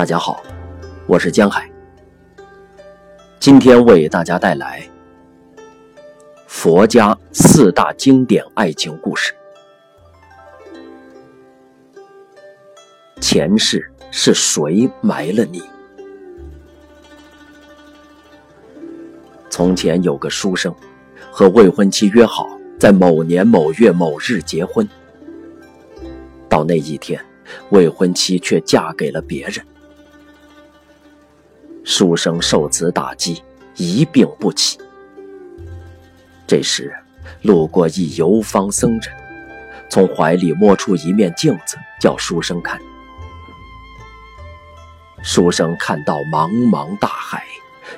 大家好，我是江海。今天为大家带来佛家四大经典爱情故事。前世是谁埋了你？从前有个书生，和未婚妻约好在某年某月某日结婚。到那一天，未婚妻却嫁给了别人。书生受此打击，一病不起。这时，路过一游方僧人，从怀里摸出一面镜子，叫书生看。书生看到茫茫大海，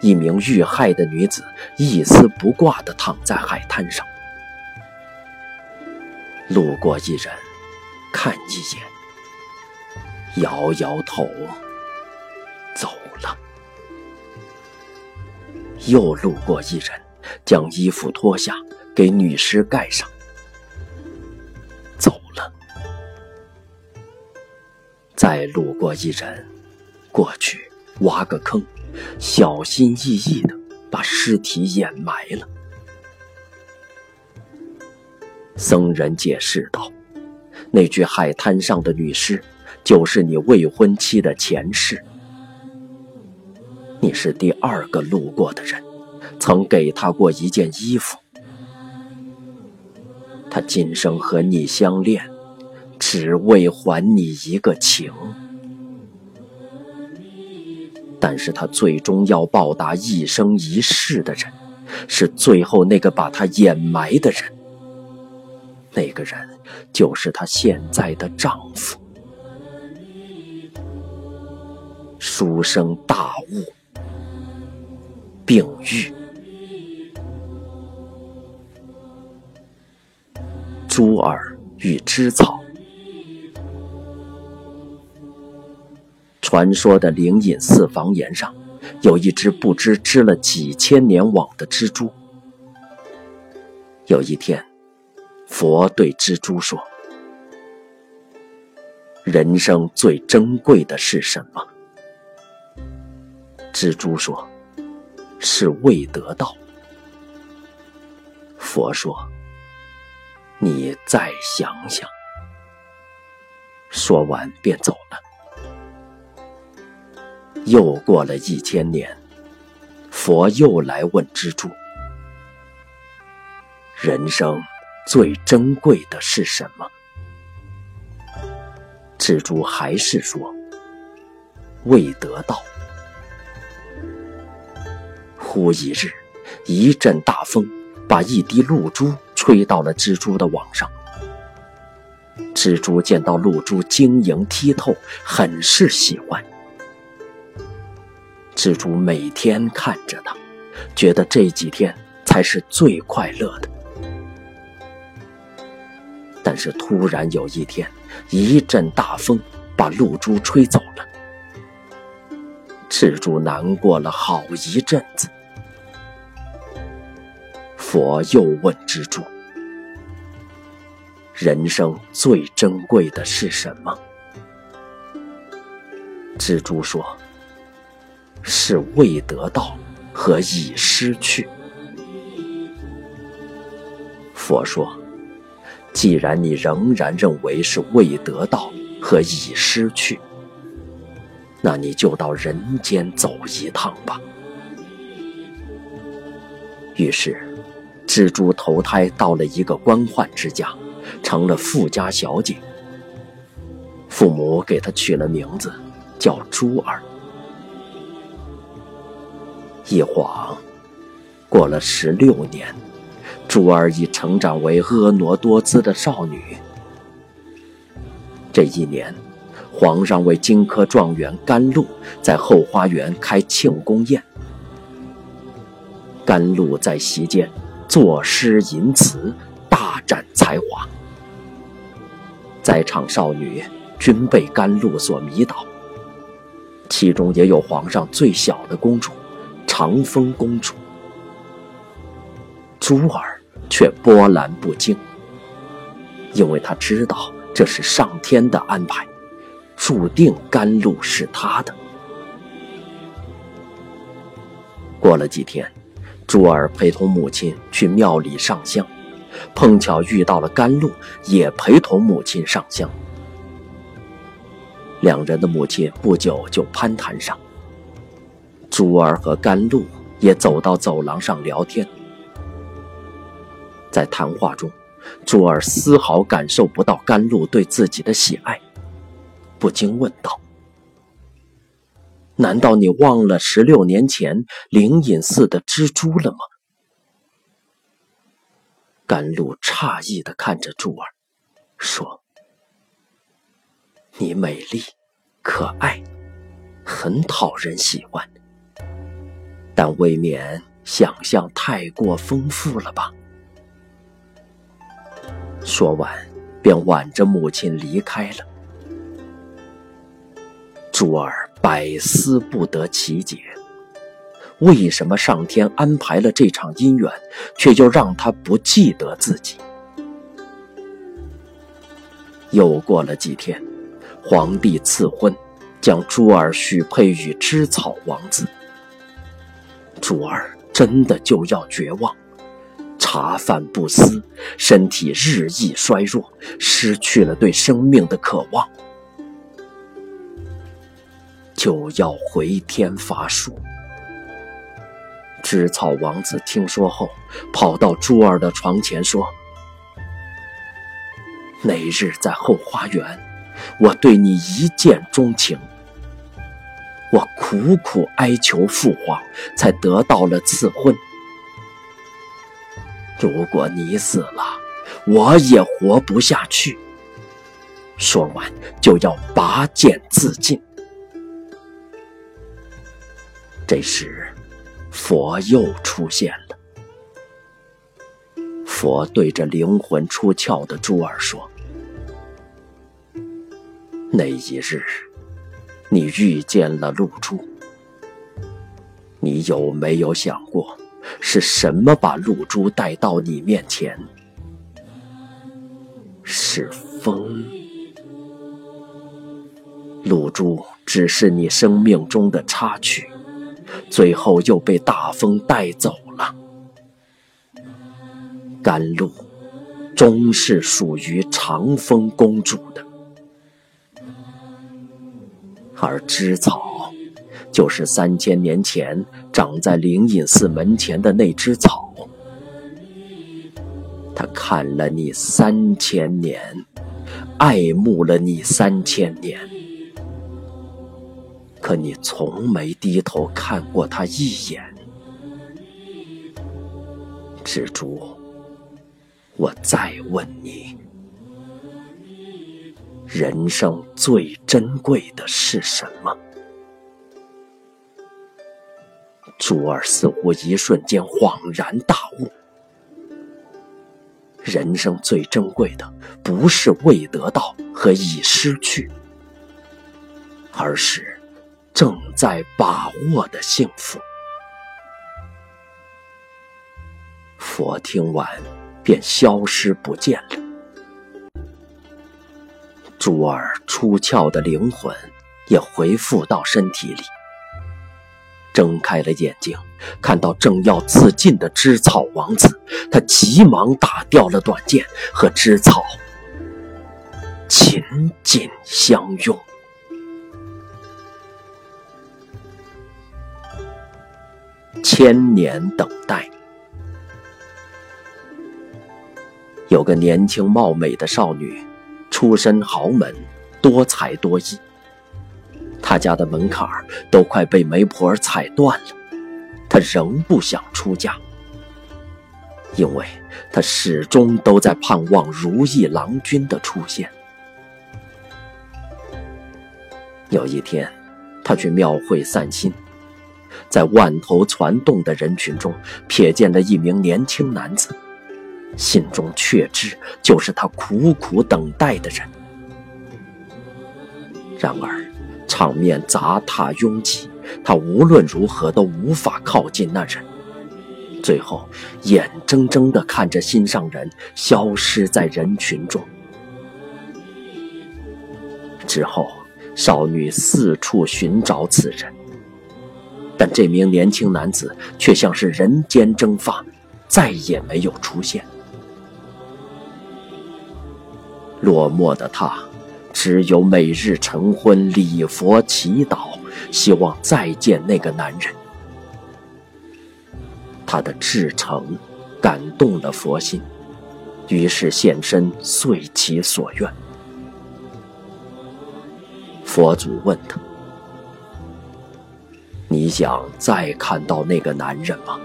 一名遇害的女子一丝不挂地躺在海滩上。路过一人，看一眼，摇摇头，又路过一人，将衣服脱下，给女尸盖上，走了。再路过一人，过去挖个坑，小心翼翼的把尸体掩埋了。僧人解释道：“那具海滩上的女尸，就是你未婚妻的前世。”你是第二个路过的人，曾给他过一件衣服。他今生和你相恋，只为还你一个情。但是他最终要报答一生一世的人，是最后那个把他掩埋的人。那个人就是她现在的丈夫。书生大悟。病愈。珠儿与织草。传说的灵隐寺房檐上，有一只不知织了几千年网的蜘蛛。有一天，佛对蜘蛛说：“人生最珍贵的是什么？”蜘蛛说。是未得到。佛说：“你再想想。”说完便走了。又过了一千年，佛又来问蜘蛛：“人生最珍贵的是什么？”蜘蛛还是说：“未得到。”忽一日，一阵大风把一滴露珠吹到了蜘蛛的网上。蜘蛛见到露珠晶莹剔透，很是喜欢。蜘蛛每天看着它，觉得这几天才是最快乐的。但是突然有一天，一阵大风把露珠吹走了。蜘蛛难过了好一阵子。佛又问蜘蛛：“人生最珍贵的是什么？”蜘蛛说：“是未得到和已失去。”佛说：“既然你仍然认为是未得到和已失去，那你就到人间走一趟吧。”于是。蜘蛛投胎到了一个官宦之家，成了富家小姐。父母给她取了名字，叫珠儿。一晃，过了十六年，珠儿已成长为婀娜多姿的少女。这一年，皇上为金科状元甘露在后花园开庆功宴，甘露在席间。作诗吟词，大展才华。在场少女均被甘露所迷倒，其中也有皇上最小的公主长风公主。珠儿却波澜不惊，因为她知道这是上天的安排，注定甘露是他的。过了几天，珠儿陪同母亲去庙里上香，碰巧遇到了甘露，也陪同母亲上香。两人的母亲不久就攀谈上，珠儿和甘露也走到走廊上聊天。在谈话中，珠儿丝毫感受不到甘露对自己的喜爱，不禁问道：“难道你忘了十六年前灵隐寺的蜘蛛了吗？”甘露诧异的看着珠儿，说。你美丽、可爱，很讨人喜欢，但未免想象太过丰富了吧？说完，便挽着母亲离开了。珠儿百思不得其解，为什么上天安排了这场姻缘，却又让他不记得自己？又过了几天。皇帝赐婚，将珠儿许配与芝草王子。珠儿真的就要绝望，茶饭不思，身体日益衰弱，失去了对生命的渴望，就要回天乏术。织草王子听说后，跑到珠儿的床前说：“那日在后花园。”我对你一见钟情，我苦苦哀求父皇，才得到了赐婚。如果你死了，我也活不下去。说完，就要拔剑自尽。这时，佛又出现了。佛对着灵魂出窍的珠儿说。那一日，你遇见了露珠。你有没有想过，是什么把露珠带到你面前？是风。露珠只是你生命中的插曲，最后又被大风带走了。甘露，终是属于长风公主的。而芝草，就是三千年前长在灵隐寺门前的那只草。他看了你三千年，爱慕了你三千年，可你从没低头看过他一眼。蜘蛛，我再问你。人生最珍贵的是什么？珠儿似乎一瞬间恍然大悟：人生最珍贵的不是未得到和已失去，而是正在把握的幸福。佛听完，便消失不见了。珠儿出窍的灵魂也回复到身体里，睁开了眼睛，看到正要自尽的芝草王子，他急忙打掉了短剑，和芝草紧紧相拥。千年等待，有个年轻貌美的少女。出身豪门，多才多艺。他家的门槛都快被媒婆踩断了，他仍不想出嫁，因为他始终都在盼望如意郎君的出现。有一天，他去庙会散心，在万头攒动的人群中，瞥见了一名年轻男子。心中确知，就是他苦苦等待的人。然而，场面杂沓拥挤，他无论如何都无法靠近那人。最后，眼睁睁地看着心上人消失在人群中。之后，少女四处寻找此人，但这名年轻男子却像是人间蒸发，再也没有出现。落寞的他，只有每日晨昏礼佛祈祷，希望再见那个男人。他的至诚感动了佛心，于是现身遂其所愿。佛祖问他：“你想再看到那个男人吗？”“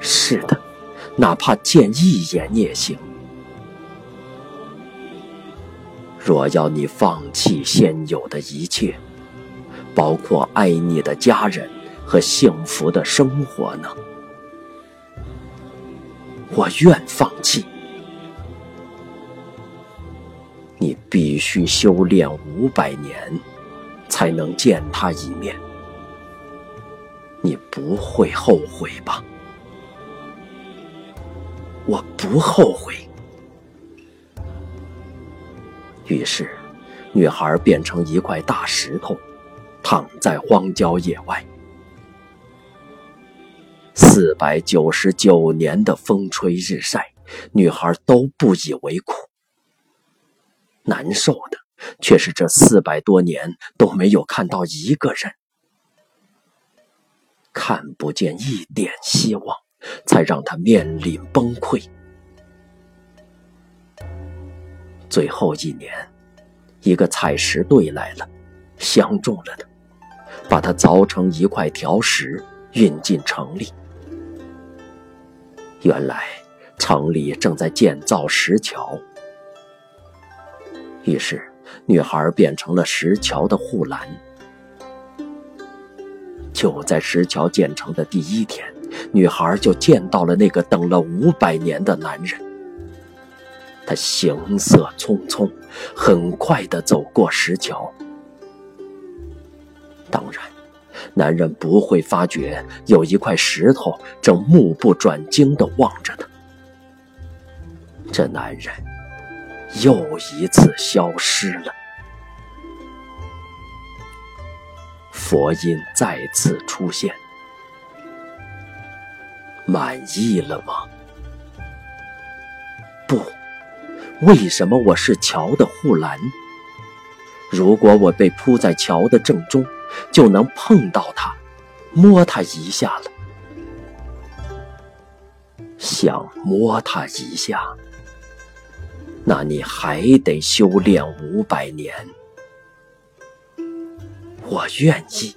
是的，哪怕见一眼也行。”若要你放弃现有的一切，包括爱你的家人和幸福的生活呢？我愿放弃。你必须修炼五百年，才能见他一面。你不会后悔吧？我不后悔。于是，女孩变成一块大石头，躺在荒郊野外。四百九十九年的风吹日晒，女孩都不以为苦。难受的却是这四百多年都没有看到一个人，看不见一点希望，才让他面临崩溃。最后一年，一个采石队来了，相中了他，把他凿成一块条石，运进城里。原来城里正在建造石桥，于是女孩变成了石桥的护栏。就在石桥建成的第一天，女孩就见到了那个等了五百年的男人。他行色匆匆，很快的走过石桥。当然，男人不会发觉有一块石头正目不转睛的望着他。这男人又一次消失了。佛音再次出现，满意了吗？不。为什么我是桥的护栏？如果我被铺在桥的正中，就能碰到它，摸它一下了。想摸它一下，那你还得修炼五百年。我愿意，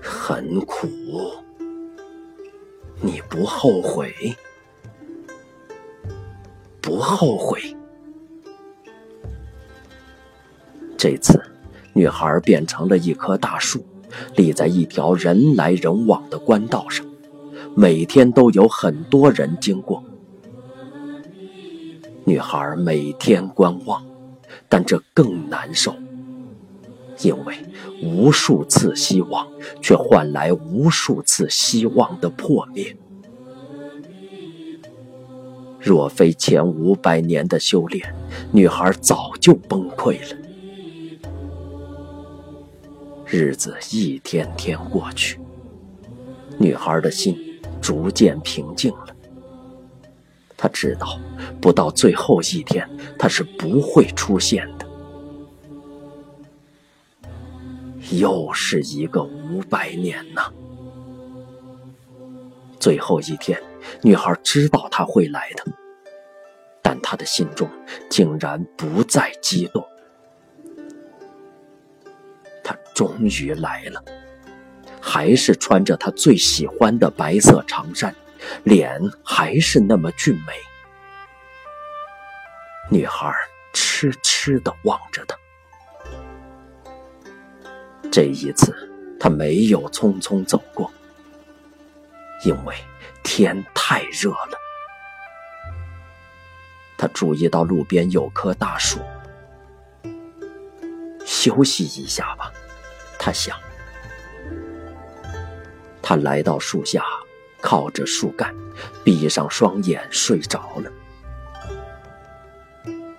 很苦，你不后悔？不后悔。这次，女孩变成了一棵大树，立在一条人来人往的官道上，每天都有很多人经过。女孩每天观望，但这更难受，因为无数次希望，却换来无数次希望的破灭。若非前五百年的修炼，女孩早就崩溃了。日子一天天过去，女孩的心逐渐平静了。他知道，不到最后一天，他是不会出现的。又是一个五百年呐！最后一天。女孩知道他会来的，但她的心中竟然不再激动。他终于来了，还是穿着他最喜欢的白色长衫，脸还是那么俊美。女孩痴痴的望着他。这一次，他没有匆匆走过，因为。天太热了，他注意到路边有棵大树，休息一下吧，他想。他来到树下，靠着树干，闭上双眼睡着了。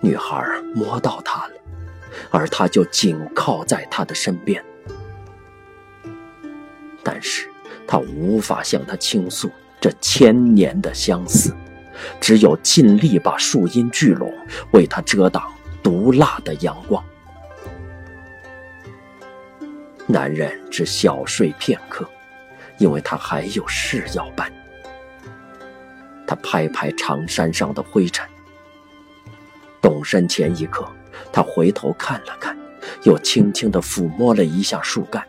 女孩摸到他了，而他就紧靠在他的身边。但是他无法向她倾诉这千年的相思，只有尽力把树荫聚拢，为她遮挡毒辣的阳光。男人只小睡片刻，因为他还有事要办。他拍拍长衫上的灰尘。动身前一刻，他回头看了看，又轻轻地抚摸了一下树干，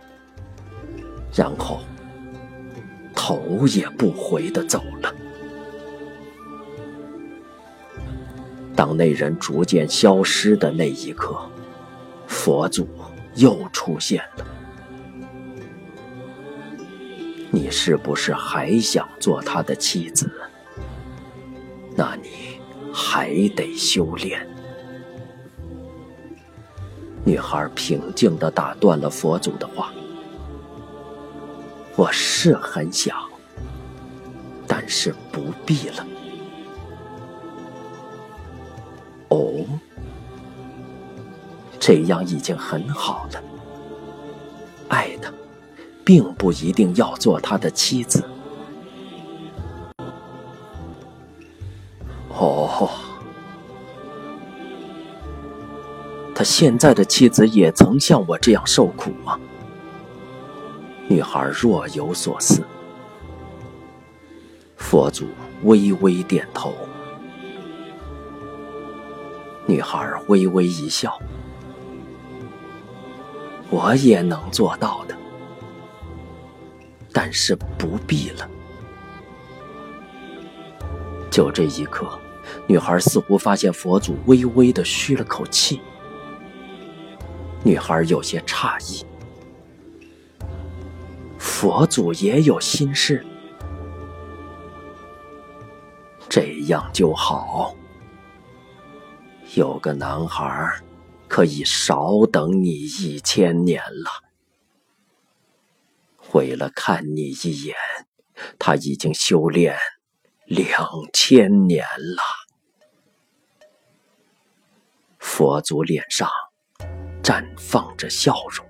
然后头也不回地走了。当那人逐渐消失的那一刻，佛祖又出现了。你是不是还想做他的妻子？那你还得修炼。女孩平静地打断了佛祖的话：“我是很想，但是不必了。”哦，这样已经很好了。爱他。并不一定要做他的妻子。哦，他现在的妻子也曾像我这样受苦吗？女孩若有所思。佛祖微微点头。女孩微微一笑。我也能做到的。但是不必了。就这一刻，女孩似乎发现佛祖微微的吁了口气。女孩有些诧异：佛祖也有心事？这样就好，有个男孩可以少等你一千年了。为了看你一眼，他已经修炼两千年了。佛祖脸上绽放着笑容。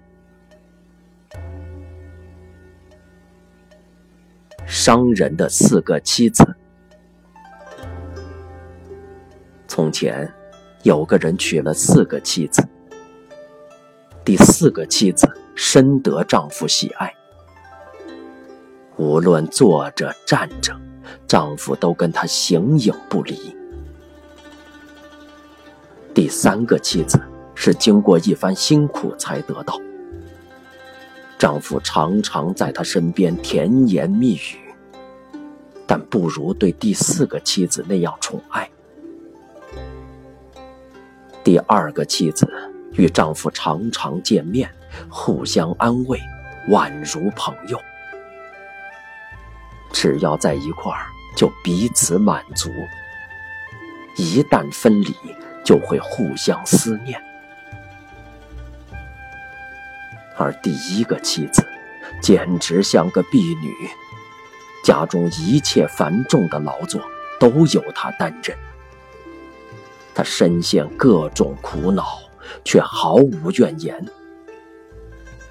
商人的四个妻子。从前，有个人娶了四个妻子，第四个妻子深得丈夫喜爱。无论坐着站着，丈夫都跟她形影不离。第三个妻子是经过一番辛苦才得到，丈夫常常在她身边甜言蜜语，但不如对第四个妻子那样宠爱。第二个妻子与丈夫常常见面，互相安慰，宛如朋友。只要在一块儿，就彼此满足；一旦分离，就会互相思念。而第一个妻子，简直像个婢女，家中一切繁重的劳作都由她担任。她深陷各种苦恼，却毫无怨言，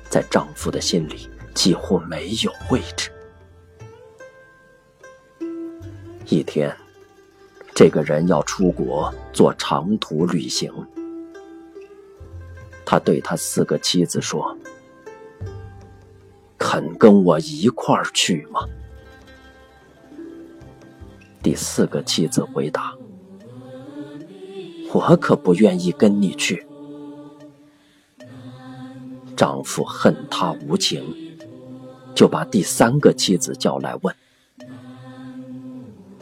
在丈夫的心里几乎没有位置。一天，这个人要出国做长途旅行。他对他四个妻子说：“肯跟我一块儿去吗？”第四个妻子回答：“我可不愿意跟你去。”丈夫恨她无情，就把第三个妻子叫来问。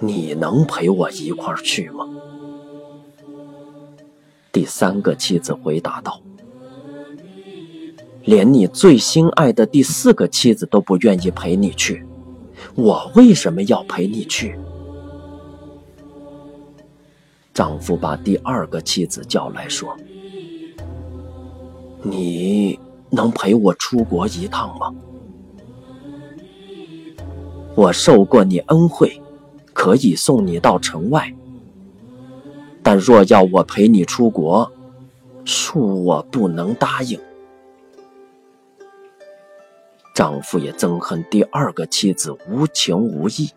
你能陪我一块儿去吗？第三个妻子回答道：“连你最心爱的第四个妻子都不愿意陪你去，我为什么要陪你去？”丈夫把第二个妻子叫来说：“你能陪我出国一趟吗？我受过你恩惠。”可以送你到城外，但若要我陪你出国，恕我不能答应。丈夫也憎恨第二个妻子无情无义。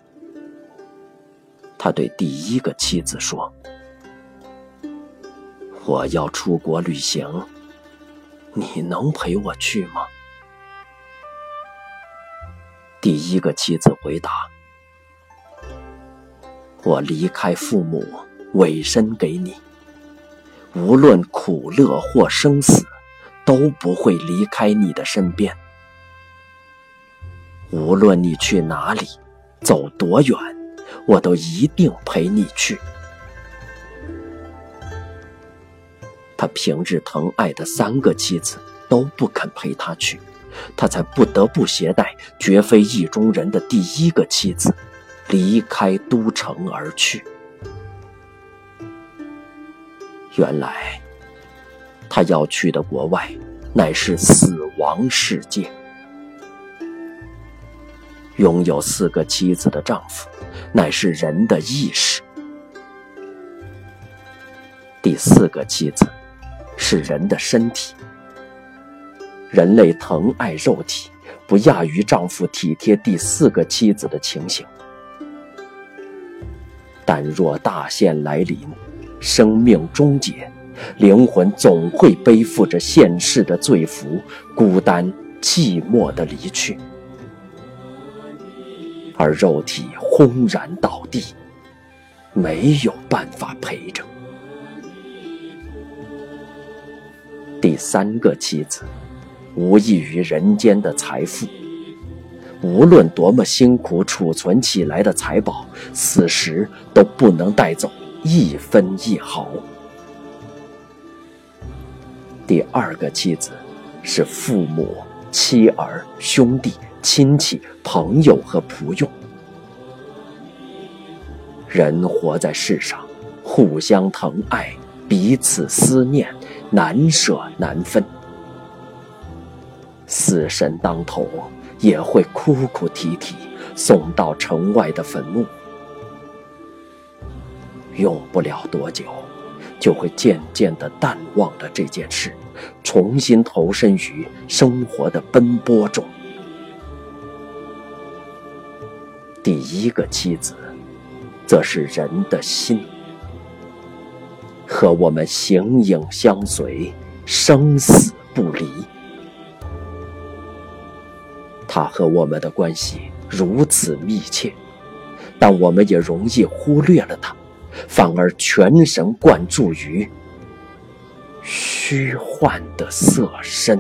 他对第一个妻子说：“我要出国旅行，你能陪我去吗？”第一个妻子回答：“我离开父母，委身给你，无论苦乐或生死，都不会离开你的身边。无论你去哪里，走多远。”我都一定陪你去。他平日疼爱的三个妻子都不肯陪他去，他才不得不携带绝非意中人的第一个妻子，离开都城而去。原来，他要去的国外，乃是死亡世界。拥有四个妻子的丈夫。乃是人的意识。第四个妻子是人的身体。人类疼爱肉体，不亚于丈夫体贴第四个妻子的情形。但若大限来临，生命终结，灵魂总会背负着现世的罪福，孤单寂寞的离去。而肉体轰然倒地，没有办法陪着。第三个妻子，无异于人间的财富。无论多么辛苦储存起来的财宝，死时都不能带走一分一毫。第二个妻子，是父母、妻儿、兄弟。亲戚、朋友和仆佣，人活在世上，互相疼爱，彼此思念，难舍难分。死神当头，也会哭哭啼啼，送到城外的坟墓。用不了多久，就会渐渐的淡忘了这件事，重新投身于生活的奔波中。第一个妻子，则是人的心，和我们形影相随，生死不离。他和我们的关系如此密切，但我们也容易忽略了他，反而全神贯注于虚幻的色身。